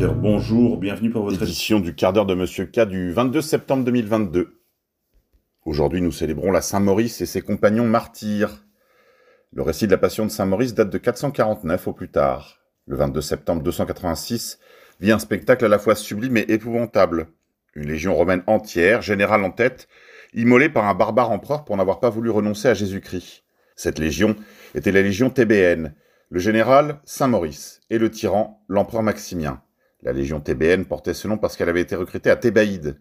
Bonjour, bienvenue pour votre édition du quart d'heure de Monsieur K du 22 septembre 2022. Aujourd'hui, nous célébrons la Saint-Maurice et ses compagnons martyrs. Le récit de la Passion de Saint-Maurice date de 449 au plus tard. Le 22 septembre 286 vit un spectacle à la fois sublime et épouvantable. Une légion romaine entière, générale en tête, immolée par un barbare empereur pour n'avoir pas voulu renoncer à Jésus-Christ. Cette légion était la légion TBN, le général Saint-Maurice et le tyran l'empereur Maximien. La légion TBN portait ce nom parce qu'elle avait été recrutée à Thébaïde.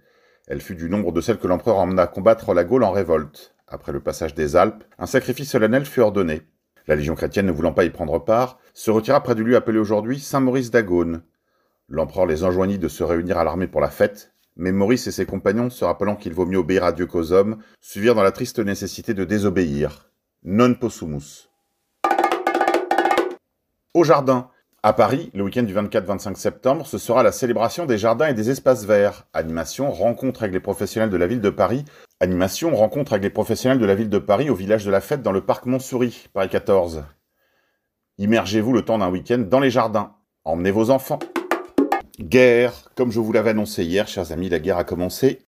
Elle fut du nombre de celles que l'empereur emmena combattre la Gaule en révolte. Après le passage des Alpes, un sacrifice solennel fut ordonné. La légion chrétienne, ne voulant pas y prendre part, se retira près du lieu appelé aujourd'hui Saint-Maurice d'Agone. L'empereur les enjoignit de se réunir à l'armée pour la fête, mais Maurice et ses compagnons, se rappelant qu'il vaut mieux obéir à Dieu qu'aux hommes, suivirent dans la triste nécessité de désobéir. Non possumus. Au jardin. À Paris, le week-end du 24-25 septembre, ce sera la célébration des jardins et des espaces verts. Animation, rencontre avec les professionnels de la ville de Paris. Animation, rencontre avec les professionnels de la ville de Paris au village de la fête dans le parc Montsouris, Paris 14. Immergez-vous le temps d'un week-end dans les jardins. Emmenez vos enfants. Guerre, comme je vous l'avais annoncé hier, chers amis, la guerre a commencé.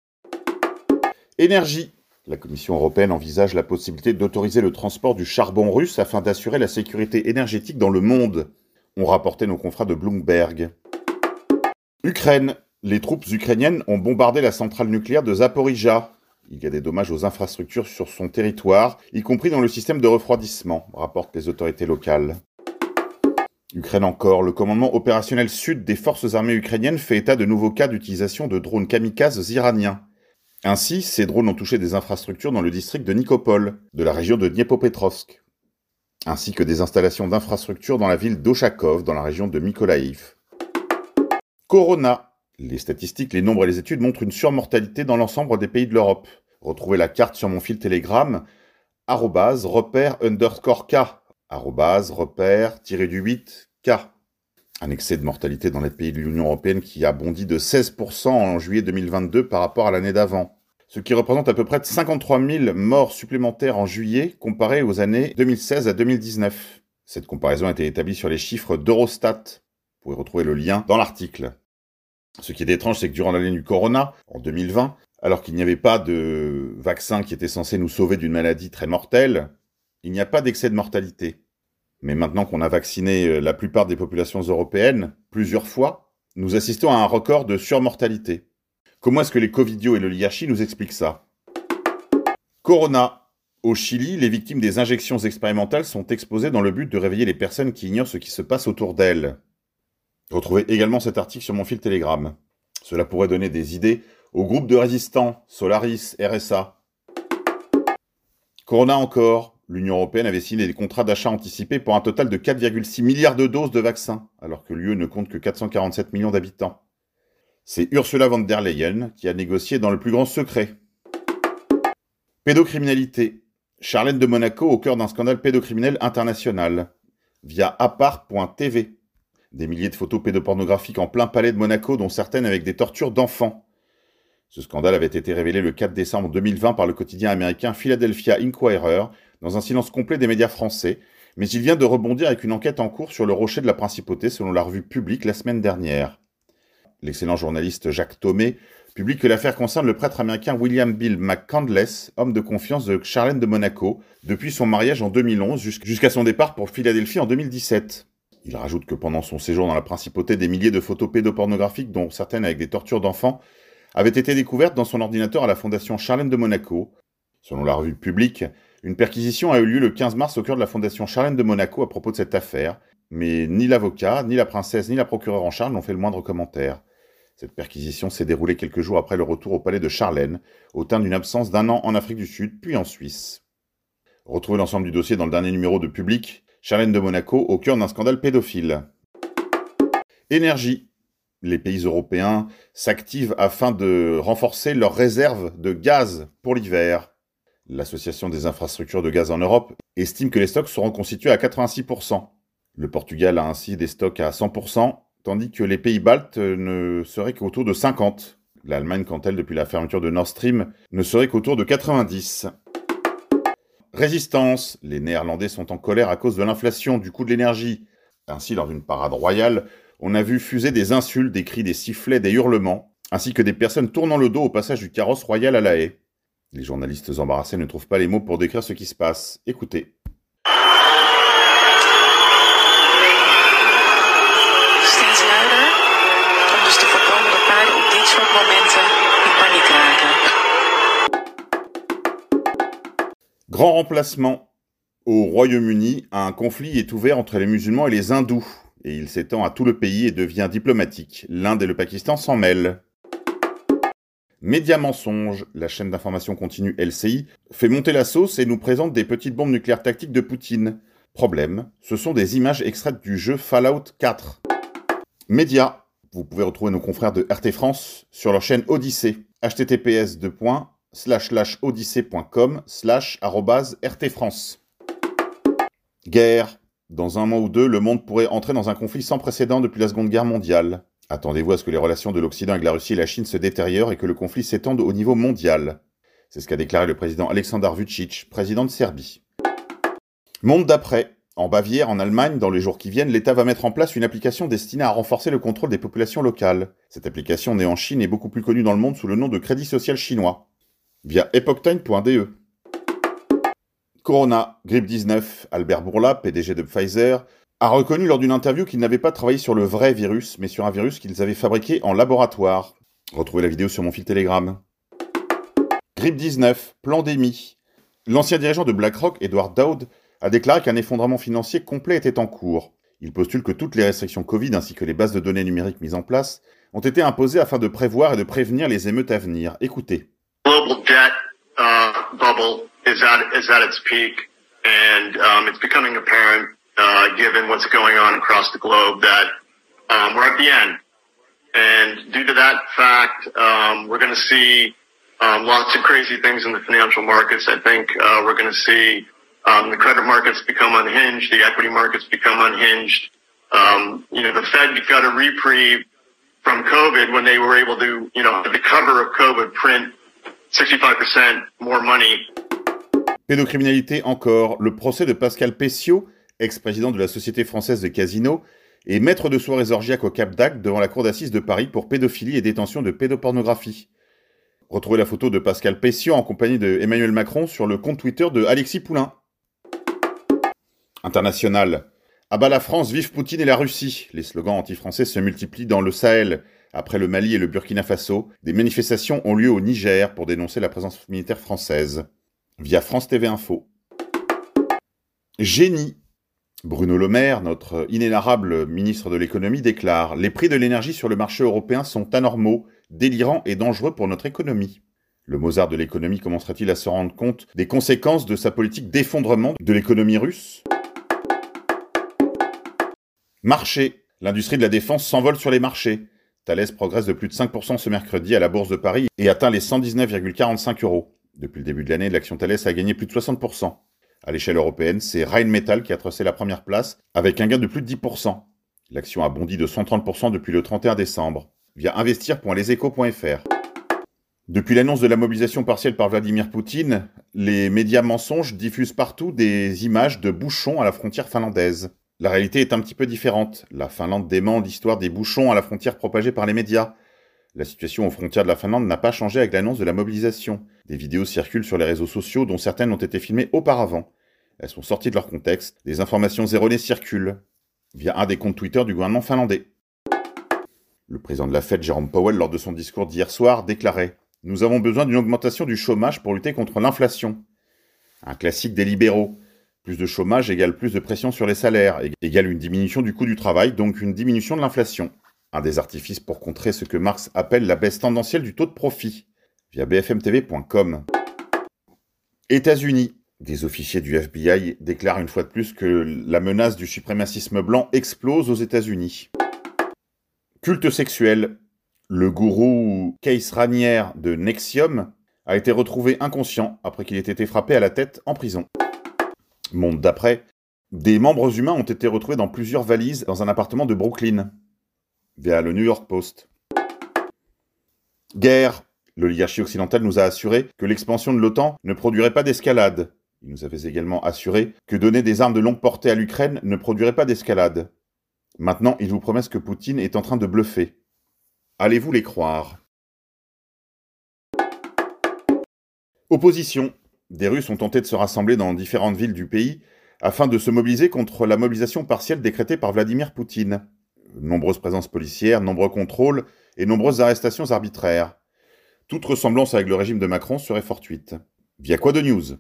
Énergie. La Commission européenne envisage la possibilité d'autoriser le transport du charbon russe afin d'assurer la sécurité énergétique dans le monde, ont rapporté nos confrères de Bloomberg. Ukraine. Les troupes ukrainiennes ont bombardé la centrale nucléaire de Zaporizhia. Il y a des dommages aux infrastructures sur son territoire, y compris dans le système de refroidissement, rapportent les autorités locales. Ukraine encore, le commandement opérationnel sud des forces armées ukrainiennes fait état de nouveaux cas d'utilisation de drones kamikazes iraniens. Ainsi, ces drones ont touché des infrastructures dans le district de Nikopol, de la région de Dniepopetrovsk, ainsi que des installations d'infrastructures dans la ville d'Ochakov, dans la région de Mykolaïv. Corona. Les statistiques, les nombres et les études montrent une surmortalité dans l'ensemble des pays de l'Europe. Retrouvez la carte sur mon fil Telegram, arrobase repère underscore K, arrobase repère tiré du 8 K. Un excès de mortalité dans les pays de l'Union européenne qui a bondi de 16% en juillet 2022 par rapport à l'année d'avant, ce qui représente à peu près 53 000 morts supplémentaires en juillet comparé aux années 2016 à 2019. Cette comparaison a été établie sur les chiffres d'Eurostat. Vous pouvez retrouver le lien dans l'article. Ce qui est étrange, c'est que durant l'année du corona, en 2020, alors qu'il n'y avait pas de vaccin qui était censé nous sauver d'une maladie très mortelle, il n'y a pas d'excès de mortalité. Mais maintenant qu'on a vacciné euh, la plupart des populations européennes plusieurs fois, nous assistons à un record de surmortalité. Comment est-ce que les Covidios et l'oligarchie nous expliquent ça? Corona. Au Chili, les victimes des injections expérimentales sont exposées dans le but de réveiller les personnes qui ignorent ce qui se passe autour d'elles. Retrouvez également cet article sur mon fil Telegram. Cela pourrait donner des idées aux groupes de résistants, Solaris, RSA. Corona encore, l'Union européenne avait signé des contrats d'achat anticipés pour un total de 4,6 milliards de doses de vaccins, alors que l'UE ne compte que 447 millions d'habitants. C'est Ursula von der Leyen qui a négocié dans le plus grand secret. Pédocriminalité. Charlène de Monaco au cœur d'un scandale pédocriminel international. Via apart.tv. Des milliers de photos pédopornographiques en plein palais de Monaco, dont certaines avec des tortures d'enfants. Ce scandale avait été révélé le 4 décembre 2020 par le quotidien américain Philadelphia Inquirer, dans un silence complet des médias français, mais il vient de rebondir avec une enquête en cours sur le rocher de la principauté selon la revue publique la semaine dernière. L'excellent journaliste Jacques Thomé publie que l'affaire concerne le prêtre américain William Bill McCandless, homme de confiance de Charlène de Monaco, depuis son mariage en 2011 jusqu'à son départ pour Philadelphie en 2017. Il rajoute que pendant son séjour dans la principauté, des milliers de photos pédopornographiques, dont certaines avec des tortures d'enfants, avaient été découvertes dans son ordinateur à la Fondation Charlène de Monaco. Selon la revue publique, une perquisition a eu lieu le 15 mars au cœur de la Fondation Charlène de Monaco à propos de cette affaire, mais ni l'avocat, ni la princesse, ni la procureure en charge n'ont fait le moindre commentaire. Cette perquisition s'est déroulée quelques jours après le retour au palais de Charlène, au terme d'une absence d'un an en Afrique du Sud, puis en Suisse. Retrouvez l'ensemble du dossier dans le dernier numéro de Public, Charlène de Monaco au cœur d'un scandale pédophile. Énergie. Les pays européens s'activent afin de renforcer leurs réserves de gaz pour l'hiver. L'Association des infrastructures de gaz en Europe estime que les stocks seront constitués à 86%. Le Portugal a ainsi des stocks à 100%, tandis que les pays baltes ne seraient qu'autour de 50%. L'Allemagne, quant elle, depuis la fermeture de Nord Stream, ne serait qu'autour de 90%. Résistance. Les Néerlandais sont en colère à cause de l'inflation du coût de l'énergie. Ainsi, lors d'une parade royale, on a vu fuser des insultes, des cris, des sifflets, des hurlements, ainsi que des personnes tournant le dos au passage du carrosse royal à la haie. Les journalistes embarrassés ne trouvent pas les mots pour décrire ce qui se passe. Écoutez. Grand remplacement. Au Royaume-Uni, un conflit est ouvert entre les musulmans et les hindous, et il s'étend à tout le pays et devient diplomatique. L'Inde et le Pakistan s'en mêlent. Média Mensonge, la chaîne d'information continue LCI, fait monter la sauce et nous présente des petites bombes nucléaires tactiques de Poutine. Problème, ce sont des images extraites du jeu Fallout 4. Média, vous pouvez retrouver nos confrères de RT France sur leur chaîne Odyssée, https odyssée.com slash rtfrance. Guerre. Dans un mois ou deux, le monde pourrait entrer dans un conflit sans précédent depuis la Seconde Guerre mondiale. Attendez-vous à ce que les relations de l'Occident avec la Russie et la Chine se détériorent et que le conflit s'étende au niveau mondial. C'est ce qu'a déclaré le président Alexander Vucic, président de Serbie. Monde d'après. En Bavière, en Allemagne, dans les jours qui viennent, l'État va mettre en place une application destinée à renforcer le contrôle des populations locales. Cette application née en Chine est beaucoup plus connue dans le monde sous le nom de Crédit Social Chinois. Via epochtime.de. Corona, grippe 19, Albert Bourla, PDG de Pfizer, a reconnu lors d'une interview qu'il n'avait pas travaillé sur le vrai virus, mais sur un virus qu'ils avaient fabriqué en laboratoire. Retrouvez la vidéo sur mon fil Telegram. Grippe 19, pandémie. L'ancien dirigeant de BlackRock, Edward Dowd, a déclaré qu'un effondrement financier complet était en cours. Il postule que toutes les restrictions Covid ainsi que les bases de données numériques mises en place ont été imposées afin de prévoir et de prévenir les émeutes à venir. Écoutez. Global debt uh, bubble is at is at its peak, and um, it's becoming apparent, uh, given what's going on across the globe, that um, we're at the end. And due to that fact, um, we're going to see um, lots of crazy things in the financial markets. I think uh, we're going to see um, the credit markets become unhinged, the equity markets become unhinged. Um, you know, the Fed got a reprieve from COVID when they were able to, you know, the cover of COVID, print 65% more money. Pédocriminalité encore. Le procès de Pascal Pessiot, ex-président de la Société française de Casino, et maître de soirées orgiaques au Cap d'Agde devant la cour d'assises de Paris pour pédophilie et détention de pédopornographie. Retrouvez la photo de Pascal Pessiot en compagnie de Emmanuel Macron sur le compte Twitter de Alexis Poulain. International. Abat la France, vive Poutine et la Russie. Les slogans anti-français se multiplient dans le Sahel. Après le Mali et le Burkina Faso, des manifestations ont lieu au Niger pour dénoncer la présence militaire française. Via France TV Info. Génie. Bruno Le Maire, notre inénarrable ministre de l'économie, déclare Les prix de l'énergie sur le marché européen sont anormaux, délirants et dangereux pour notre économie. Le Mozart de l'économie commencera-t-il à se rendre compte des conséquences de sa politique d'effondrement de l'économie russe? Marché. L'industrie de la défense s'envole sur les marchés. Thales progresse de plus de 5% ce mercredi à la Bourse de Paris et atteint les 119,45 euros. Depuis le début de l'année, l'action Thales a gagné plus de 60%. À l'échelle européenne, c'est Rheinmetall qui a tracé la première place avec un gain de plus de 10%. L'action a bondi de 130% depuis le 31 décembre via investir.leseco.fr. Depuis l'annonce de la mobilisation partielle par Vladimir Poutine, les médias mensonges diffusent partout des images de bouchons à la frontière finlandaise. La réalité est un petit peu différente. La Finlande dément l'histoire des bouchons à la frontière propagés par les médias. La situation aux frontières de la Finlande n'a pas changé avec l'annonce de la mobilisation. Des vidéos circulent sur les réseaux sociaux dont certaines ont été filmées auparavant. Elles sont sorties de leur contexte, des informations erronées circulent via un des comptes Twitter du gouvernement finlandais. Le président de la Fed, Jérôme Powell, lors de son discours d'hier soir, déclarait Nous avons besoin d'une augmentation du chômage pour lutter contre l'inflation. Un classique des libéraux. Plus de chômage égale plus de pression sur les salaires, égale une diminution du coût du travail, donc une diminution de l'inflation. Un des artifices pour contrer ce que Marx appelle la baisse tendancielle du taux de profit, via bfmtv.com. États-Unis. Des officiers du FBI déclarent une fois de plus que la menace du suprémacisme blanc explose aux États-Unis. Culte sexuel. Le gourou Case Ranier de Nexium a été retrouvé inconscient après qu'il ait été frappé à la tête en prison. Monde d'après. Des membres humains ont été retrouvés dans plusieurs valises dans un appartement de Brooklyn, via le New York Post. Guerre. L'oligarchie occidentale nous a assuré que l'expansion de l'OTAN ne produirait pas d'escalade. Il nous avait également assuré que donner des armes de longue portée à l'Ukraine ne produirait pas d'escalade. Maintenant, ils vous promettent que Poutine est en train de bluffer. Allez-vous les croire? Opposition. Des Russes ont tenté de se rassembler dans différentes villes du pays afin de se mobiliser contre la mobilisation partielle décrétée par Vladimir Poutine. Nombreuses présences policières, nombreux contrôles et nombreuses arrestations arbitraires. Toute ressemblance avec le régime de Macron serait fortuite. Via quoi de news?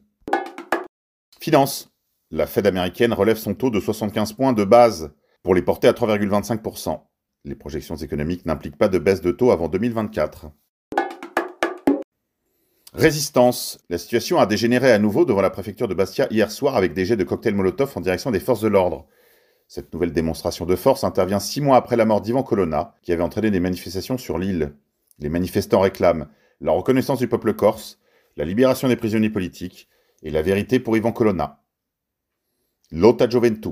Finance. La Fed américaine relève son taux de 75 points de base pour les porter à 3,25%. Les projections économiques n'impliquent pas de baisse de taux avant 2024. Résistance. La situation a dégénéré à nouveau devant la préfecture de Bastia hier soir avec des jets de cocktails Molotov en direction des forces de l'ordre. Cette nouvelle démonstration de force intervient six mois après la mort d'Ivan Colonna, qui avait entraîné des manifestations sur l'île. Les manifestants réclament la reconnaissance du peuple corse, la libération des prisonniers politiques et la vérité pour Ivan Colonna. Lota Joventu.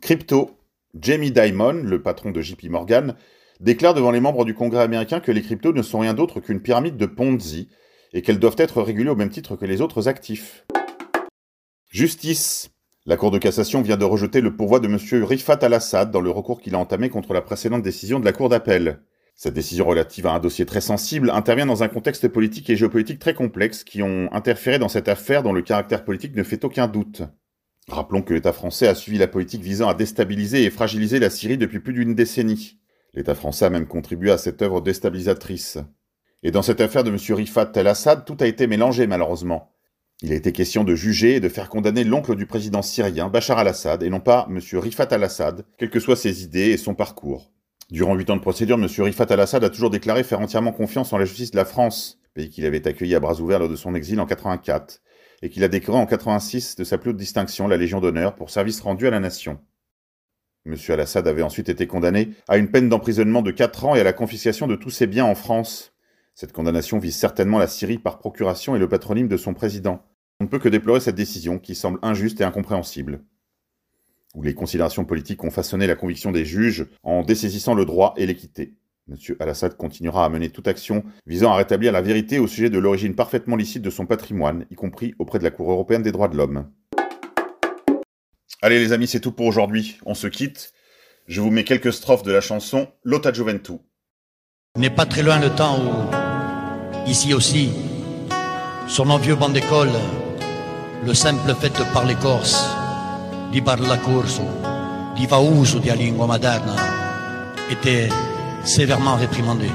Crypto. Jamie Dimon, le patron de JP Morgan, déclare devant les membres du Congrès américain que les cryptos ne sont rien d'autre qu'une pyramide de Ponzi et qu'elles doivent être régulées au même titre que les autres actifs. Justice. La Cour de cassation vient de rejeter le pourvoi de M. Rifat al-Assad dans le recours qu'il a entamé contre la précédente décision de la Cour d'appel. Cette décision relative à un dossier très sensible intervient dans un contexte politique et géopolitique très complexe qui ont interféré dans cette affaire dont le caractère politique ne fait aucun doute. Rappelons que l'État français a suivi la politique visant à déstabiliser et fragiliser la Syrie depuis plus d'une décennie. L'État français a même contribué à cette œuvre déstabilisatrice. Et dans cette affaire de M. Rifat el-Assad, tout a été mélangé malheureusement. Il a été question de juger et de faire condamner l'oncle du président syrien, Bachar al-Assad, et non pas M. Rifat al-Assad, quelles que soient ses idées et son parcours. Durant huit ans de procédure, M. Rifat al-Assad a toujours déclaré faire entièrement confiance en la justice de la France, pays qu'il avait accueilli à bras ouverts lors de son exil en 84, et qu'il a décoré en 86 de sa plus haute distinction, la Légion d'honneur, pour service rendu à la nation. M. al-Assad avait ensuite été condamné à une peine d'emprisonnement de 4 ans et à la confiscation de tous ses biens en France. Cette condamnation vise certainement la Syrie par procuration et le patronyme de son président. On ne peut que déplorer cette décision qui semble injuste et incompréhensible. Où les considérations politiques ont façonné la conviction des juges en dessaisissant le droit et l'équité. M. al-Assad continuera à mener toute action visant à rétablir la vérité au sujet de l'origine parfaitement licite de son patrimoine, y compris auprès de la Cour européenne des droits de l'homme. Allez les amis, c'est tout pour aujourd'hui. On se quitte. Je vous mets quelques strophes de la chanson Lota Juventu. N'est pas très loin le temps où, ici aussi, sur nos vieux bancs d'école, le simple fait de parler corse, di parla corso, di va uso di lingua moderna, était sévèrement réprimandé.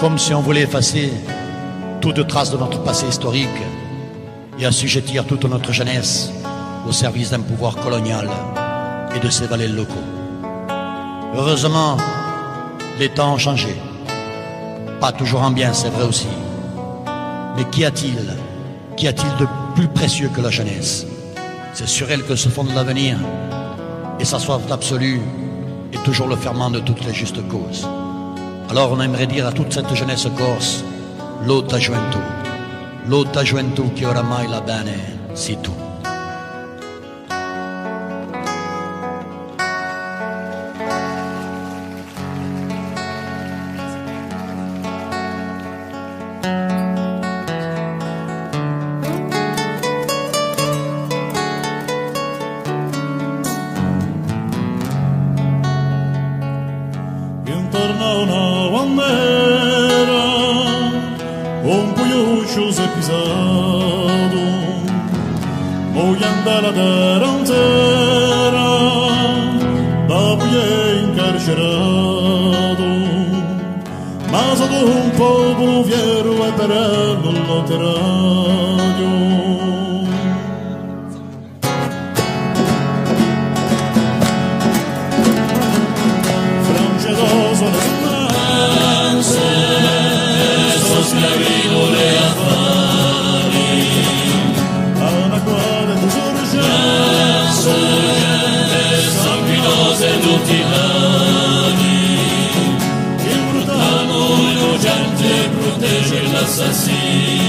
Comme si on voulait effacer toute trace de notre passé historique et assujettir toute notre jeunesse au service d'un pouvoir colonial et de ses valets locaux. Heureusement, les temps ont changé. Pas toujours en bien, c'est vrai aussi. Mais qu'y a-t-il? Qu'y a-t-il de plus précieux que la jeunesse? C'est sur elle que se fonde l'avenir et sa soif d'absolu est toujours le ferment de toutes les justes causes. Alors on aimerait dire à toute cette jeunesse corse, Lota Juventu, Lota Juventu che oramai la bene, si tu. un po' bruviero e perano lontano proteger l'assassin.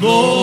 Nota.